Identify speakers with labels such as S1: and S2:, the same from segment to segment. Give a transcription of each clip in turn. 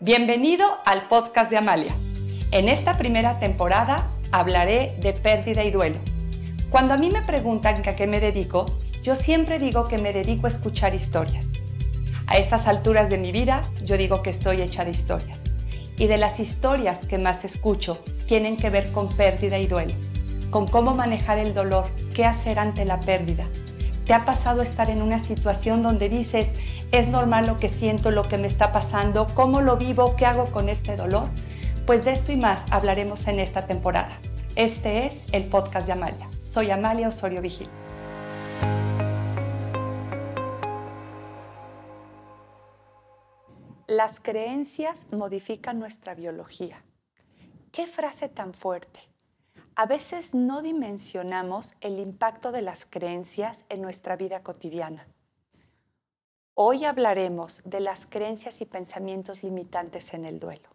S1: Bienvenido al podcast de Amalia. En esta primera temporada hablaré de pérdida y duelo. Cuando a mí me preguntan a qué me dedico, yo siempre digo que me dedico a escuchar historias. A estas alturas de mi vida, yo digo que estoy hecha de historias. Y de las historias que más escucho tienen que ver con pérdida y duelo, con cómo manejar el dolor, qué hacer ante la pérdida, ¿Te ha pasado estar en una situación donde dices, es normal lo que siento, lo que me está pasando, cómo lo vivo, qué hago con este dolor? Pues de esto y más hablaremos en esta temporada. Este es el podcast de Amalia. Soy Amalia Osorio Vigil. Las creencias modifican nuestra biología. ¿Qué frase tan fuerte? A veces no dimensionamos el impacto de las creencias en nuestra vida cotidiana. Hoy hablaremos de las creencias y pensamientos limitantes en el duelo.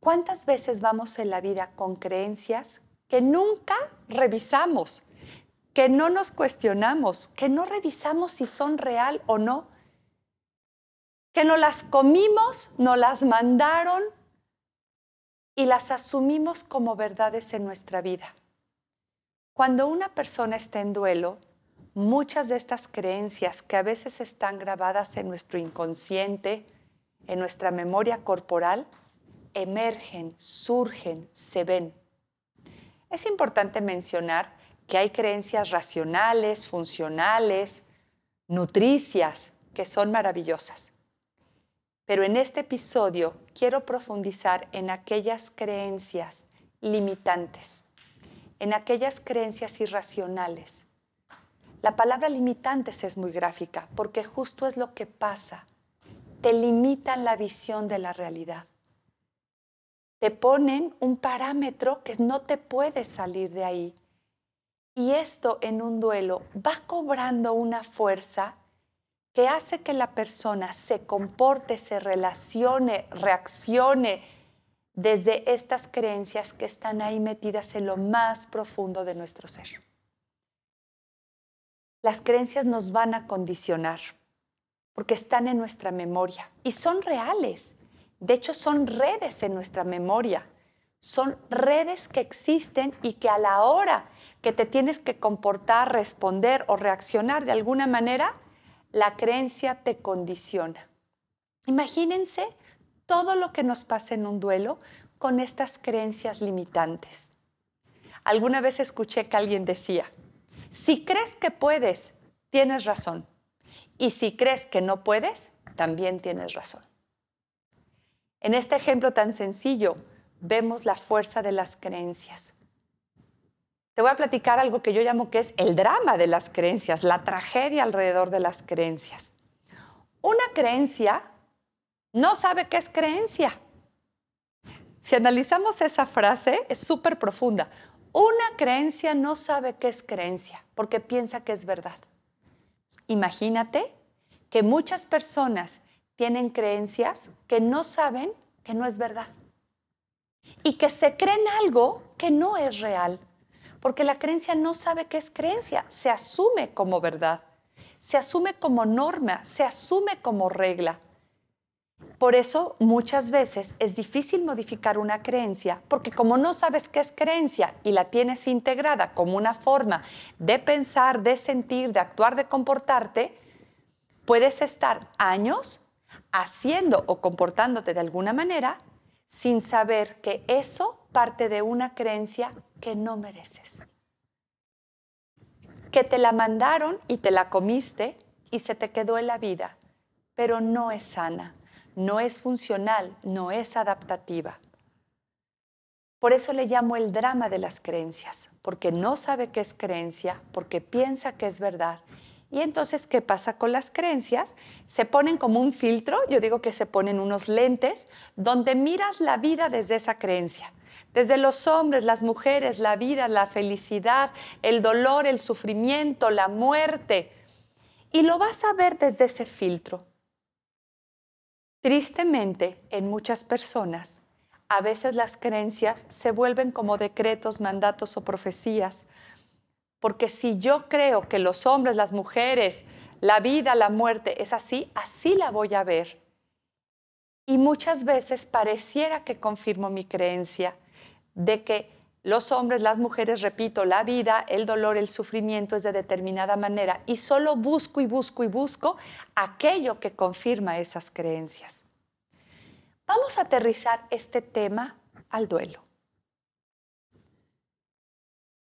S1: ¿Cuántas veces vamos en la vida con creencias que nunca revisamos, que no nos cuestionamos, que no revisamos si son real o no, que no las comimos, no las mandaron, y las asumimos como verdades en nuestra vida. Cuando una persona está en duelo, muchas de estas creencias que a veces están grabadas en nuestro inconsciente, en nuestra memoria corporal, emergen, surgen, se ven. Es importante mencionar que hay creencias racionales, funcionales, nutricias, que son maravillosas. Pero en este episodio quiero profundizar en aquellas creencias limitantes, en aquellas creencias irracionales. La palabra limitantes es muy gráfica porque justo es lo que pasa. Te limitan la visión de la realidad. Te ponen un parámetro que no te puedes salir de ahí. Y esto en un duelo va cobrando una fuerza que hace que la persona se comporte, se relacione, reaccione desde estas creencias que están ahí metidas en lo más profundo de nuestro ser. Las creencias nos van a condicionar porque están en nuestra memoria y son reales. De hecho, son redes en nuestra memoria. Son redes que existen y que a la hora que te tienes que comportar, responder o reaccionar de alguna manera, la creencia te condiciona. Imagínense todo lo que nos pasa en un duelo con estas creencias limitantes. Alguna vez escuché que alguien decía, si crees que puedes, tienes razón. Y si crees que no puedes, también tienes razón. En este ejemplo tan sencillo vemos la fuerza de las creencias te voy a platicar algo que yo llamo que es el drama de las creencias, la tragedia alrededor de las creencias. Una creencia no sabe qué es creencia. Si analizamos esa frase, es súper profunda. Una creencia no sabe qué es creencia porque piensa que es verdad. Imagínate que muchas personas tienen creencias que no saben que no es verdad y que se creen algo que no es real porque la creencia no sabe qué es creencia, se asume como verdad, se asume como norma, se asume como regla. Por eso muchas veces es difícil modificar una creencia, porque como no sabes qué es creencia y la tienes integrada como una forma de pensar, de sentir, de actuar, de comportarte, puedes estar años haciendo o comportándote de alguna manera sin saber que eso parte de una creencia que no mereces. Que te la mandaron y te la comiste y se te quedó en la vida, pero no es sana, no es funcional, no es adaptativa. Por eso le llamo el drama de las creencias, porque no sabe qué es creencia, porque piensa que es verdad. Y entonces, ¿qué pasa con las creencias? Se ponen como un filtro, yo digo que se ponen unos lentes, donde miras la vida desde esa creencia desde los hombres, las mujeres, la vida, la felicidad, el dolor, el sufrimiento, la muerte. Y lo vas a ver desde ese filtro. Tristemente, en muchas personas, a veces las creencias se vuelven como decretos, mandatos o profecías. Porque si yo creo que los hombres, las mujeres, la vida, la muerte es así, así la voy a ver. Y muchas veces pareciera que confirmo mi creencia de que los hombres, las mujeres, repito, la vida, el dolor, el sufrimiento es de determinada manera y solo busco y busco y busco aquello que confirma esas creencias. Vamos a aterrizar este tema al duelo.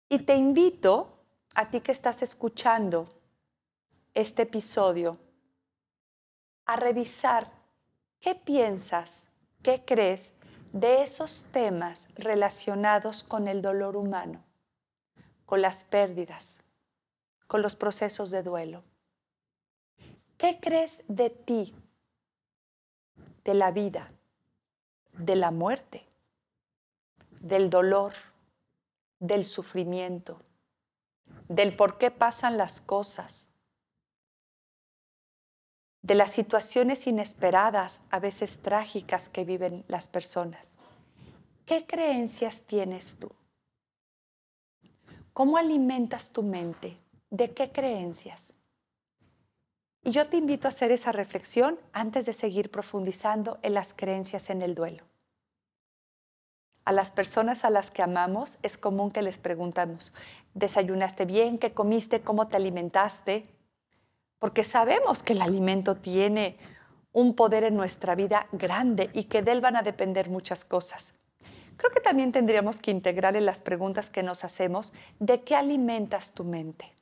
S1: Y te invito a ti que estás escuchando este episodio a revisar qué piensas, qué crees de esos temas relacionados con el dolor humano, con las pérdidas, con los procesos de duelo. ¿Qué crees de ti, de la vida, de la muerte, del dolor, del sufrimiento, del por qué pasan las cosas, de las situaciones inesperadas, a veces trágicas que viven las personas. ¿Qué creencias tienes tú? ¿Cómo alimentas tu mente? ¿De qué creencias? Y yo te invito a hacer esa reflexión antes de seguir profundizando en las creencias en el duelo. A las personas a las que amamos es común que les preguntamos, ¿desayunaste bien? ¿Qué comiste? ¿Cómo te alimentaste? Porque sabemos que el alimento tiene un poder en nuestra vida grande y que de él van a depender muchas cosas. Creo que también tendríamos que integrar en las preguntas que nos hacemos de qué alimentas tu mente.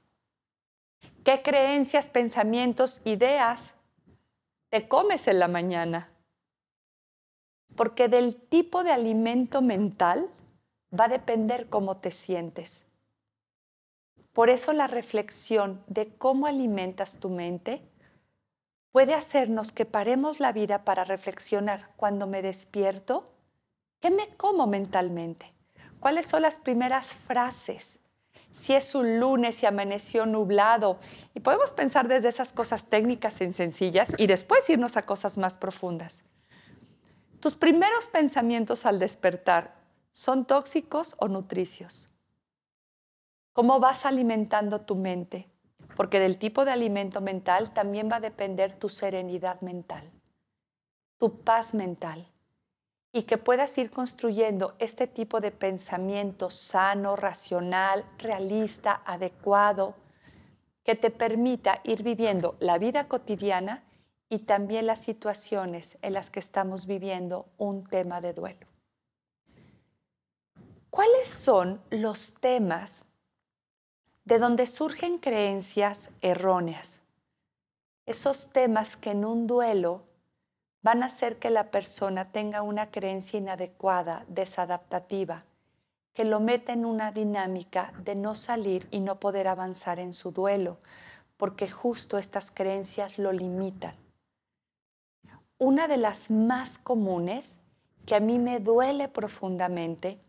S1: ¿Qué creencias, pensamientos, ideas te comes en la mañana? Porque del tipo de alimento mental va a depender cómo te sientes. Por eso la reflexión de cómo alimentas tu mente puede hacernos que paremos la vida para reflexionar cuando me despierto, ¿qué me como mentalmente? ¿Cuáles son las primeras frases? Si es un lunes y amaneció nublado, y podemos pensar desde esas cosas técnicas y sencillas y después irnos a cosas más profundas. ¿Tus primeros pensamientos al despertar son tóxicos o nutricios? ¿Cómo vas alimentando tu mente? Porque del tipo de alimento mental también va a depender tu serenidad mental, tu paz mental. Y que puedas ir construyendo este tipo de pensamiento sano, racional, realista, adecuado, que te permita ir viviendo la vida cotidiana y también las situaciones en las que estamos viviendo un tema de duelo. ¿Cuáles son los temas de donde surgen creencias erróneas. Esos temas que en un duelo van a hacer que la persona tenga una creencia inadecuada, desadaptativa, que lo meta en una dinámica de no salir y no poder avanzar en su duelo, porque justo estas creencias lo limitan. Una de las más comunes, que a mí me duele profundamente,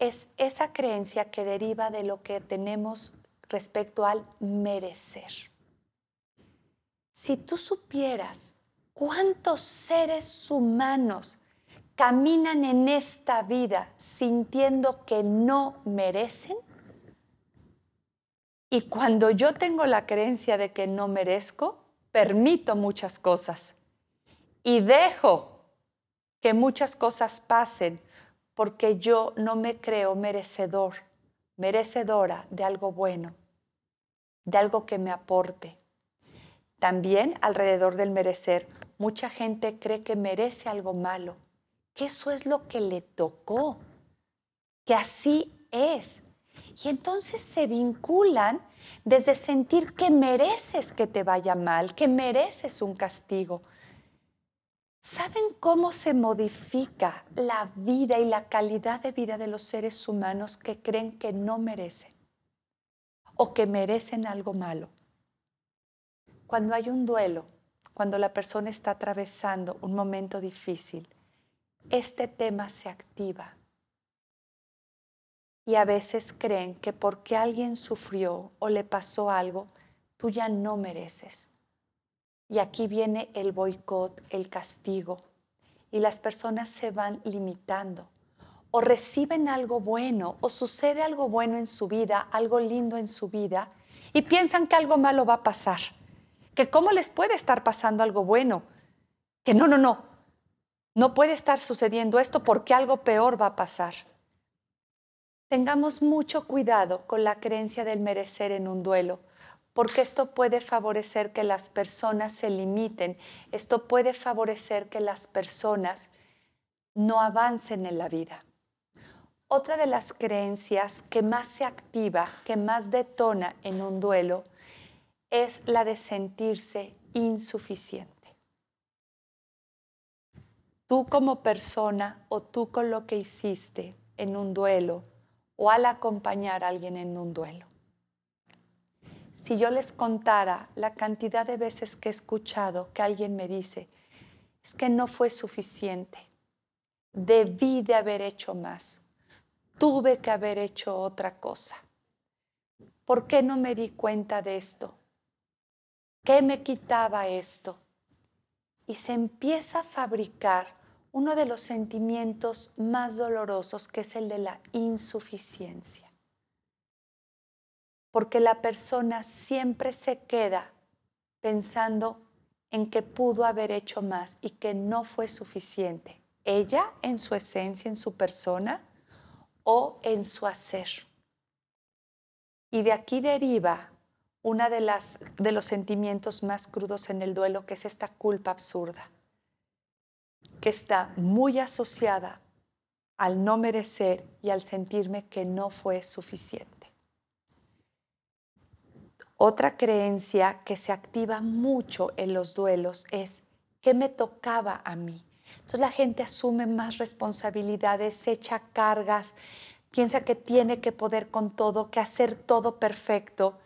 S1: es esa creencia que deriva de lo que tenemos respecto al merecer. Si tú supieras cuántos seres humanos caminan en esta vida sintiendo que no merecen, y cuando yo tengo la creencia de que no merezco, permito muchas cosas y dejo que muchas cosas pasen porque yo no me creo merecedor, merecedora de algo bueno, de algo que me aporte. También alrededor del merecer, mucha gente cree que merece algo malo, que eso es lo que le tocó, que así es. Y entonces se vinculan desde sentir que mereces que te vaya mal, que mereces un castigo. ¿Saben cómo se modifica la vida y la calidad de vida de los seres humanos que creen que no merecen o que merecen algo malo? Cuando hay un duelo, cuando la persona está atravesando un momento difícil, este tema se activa. Y a veces creen que porque alguien sufrió o le pasó algo, tú ya no mereces. Y aquí viene el boicot, el castigo. Y las personas se van limitando. O reciben algo bueno, o sucede algo bueno en su vida, algo lindo en su vida, y piensan que algo malo va a pasar. Que cómo les puede estar pasando algo bueno. Que no, no, no. no puede estar sucediendo esto porque algo peor va a pasar. Tengamos mucho cuidado con la creencia del merecer en un duelo, porque esto puede favorecer que las personas se limiten, esto puede favorecer que las personas no avancen en la vida. Otra de las creencias que más se activa, que más detona en un duelo, es la de sentirse insuficiente. Tú como persona o tú con lo que hiciste en un duelo o al acompañar a alguien en un duelo. Si yo les contara la cantidad de veces que he escuchado que alguien me dice, es que no fue suficiente, debí de haber hecho más, tuve que haber hecho otra cosa. ¿Por qué no me di cuenta de esto? ¿Qué me quitaba esto? Y se empieza a fabricar uno de los sentimientos más dolorosos, que es el de la insuficiencia. Porque la persona siempre se queda pensando en que pudo haber hecho más y que no fue suficiente. Ella en su esencia, en su persona o en su hacer. Y de aquí deriva una de las de los sentimientos más crudos en el duelo, que es esta culpa absurda, que está muy asociada al no merecer y al sentirme que no fue suficiente. Otra creencia que se activa mucho en los duelos es ¿qué me tocaba a mí? Entonces la gente asume más responsabilidades, echa cargas, piensa que tiene que poder con todo, que hacer todo perfecto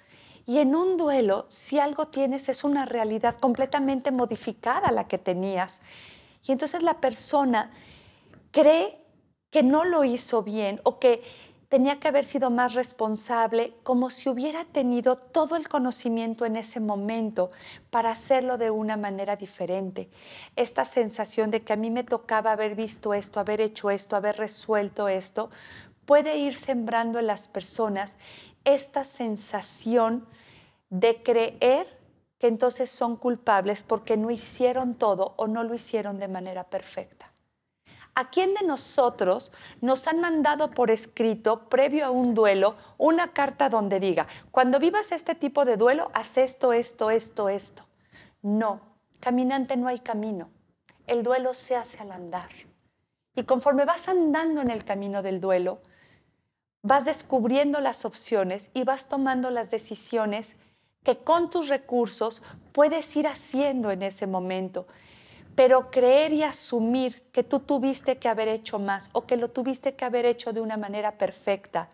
S1: y en un duelo, si algo tienes, es una realidad completamente modificada a la que tenías. Y entonces la persona cree que no lo hizo bien o que tenía que haber sido más responsable, como si hubiera tenido todo el conocimiento en ese momento para hacerlo de una manera diferente. Esta sensación de que a mí me tocaba haber visto esto, haber hecho esto, haber resuelto esto, puede ir sembrando en las personas esta sensación de creer que entonces son culpables porque no hicieron todo o no lo hicieron de manera perfecta. ¿A quién de nosotros nos han mandado por escrito, previo a un duelo, una carta donde diga, cuando vivas este tipo de duelo, haz esto, esto, esto, esto? No, caminante no hay camino. El duelo se hace al andar. Y conforme vas andando en el camino del duelo, vas descubriendo las opciones y vas tomando las decisiones que con tus recursos puedes ir haciendo en ese momento. Pero creer y asumir que tú tuviste que haber hecho más o que lo tuviste que haber hecho de una manera perfecta.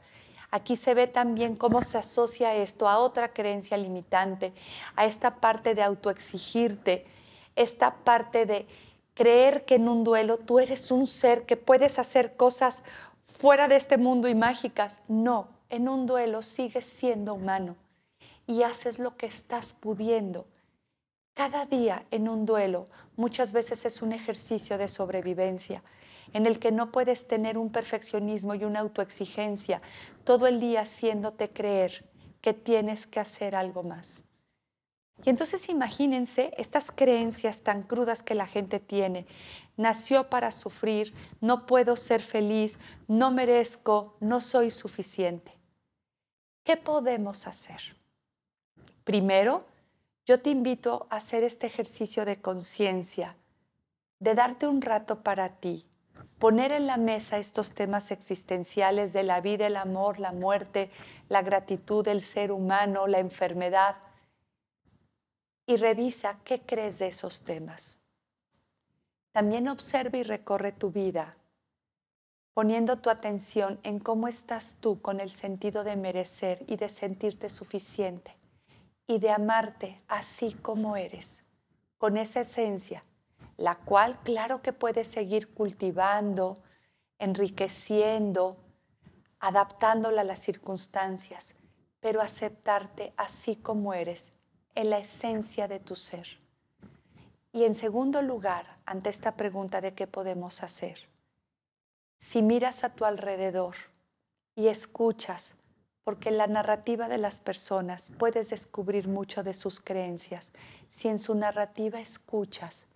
S1: Aquí se ve también cómo se asocia esto a otra creencia limitante, a esta parte de autoexigirte, esta parte de creer que en un duelo tú eres un ser que puedes hacer cosas fuera de este mundo y mágicas. No, en un duelo sigues siendo humano y haces lo que estás pudiendo. Cada día en un duelo muchas veces es un ejercicio de sobrevivencia en el que no puedes tener un perfeccionismo y una autoexigencia todo el día haciéndote creer que tienes que hacer algo más. Y entonces imagínense estas creencias tan crudas que la gente tiene nació para sufrir, no puedo ser feliz, no merezco, no soy suficiente. ¿Qué podemos hacer? Primero, yo te invito a hacer este ejercicio de conciencia, de darte un rato para ti, poner en la mesa estos temas existenciales de la vida, el amor, la muerte, la gratitud del ser humano, la enfermedad, y revisa qué crees de esos temas. También observa y recorre tu vida, poniendo tu atención en cómo estás tú con el sentido de merecer y de sentirte suficiente y de amarte así como eres, con esa esencia, la cual claro que puedes seguir cultivando, enriqueciendo, adaptándola a las circunstancias, pero aceptarte así como eres, en la esencia de tu ser. Y en segundo lugar, ante esta pregunta de qué podemos hacer, si miras a tu alrededor y escuchas, porque la narrativa de las personas puedes descubrir mucho de sus creencias, si en su narrativa escuchas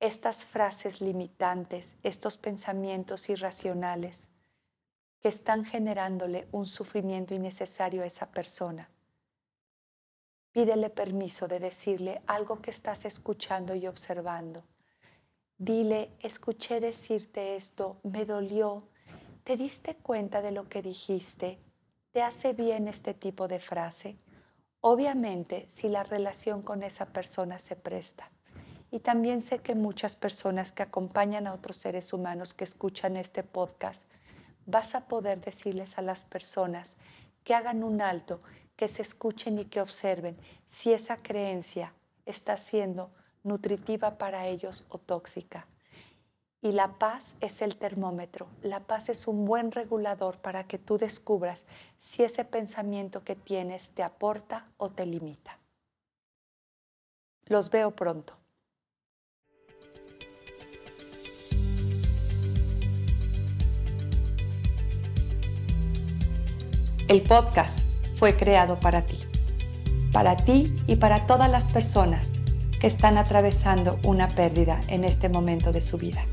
S1: estas frases limitantes, estos pensamientos irracionales que están generándole un sufrimiento innecesario a esa persona. Pídele permiso de decirle algo que estás escuchando y observando. Dile, escuché decirte esto, me dolió, ¿te diste cuenta de lo que dijiste? ¿Te hace bien este tipo de frase? Obviamente, si la relación con esa persona se presta. Y también sé que muchas personas que acompañan a otros seres humanos que escuchan este podcast, vas a poder decirles a las personas que hagan un alto, que se escuchen y que observen si esa creencia está siendo nutritiva para ellos o tóxica. Y la paz es el termómetro. La paz es un buen regulador para que tú descubras si ese pensamiento que tienes te aporta o te limita. Los veo pronto. El podcast fue creado para ti, para ti y para todas las personas que están atravesando una pérdida en este momento de su vida.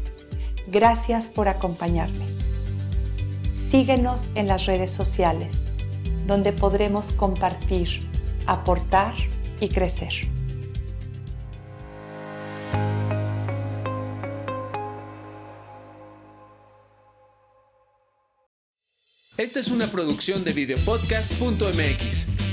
S1: Gracias por acompañarme. Síguenos en las redes sociales, donde podremos compartir, aportar y crecer.
S2: Esta es una producción de videopodcast.mx.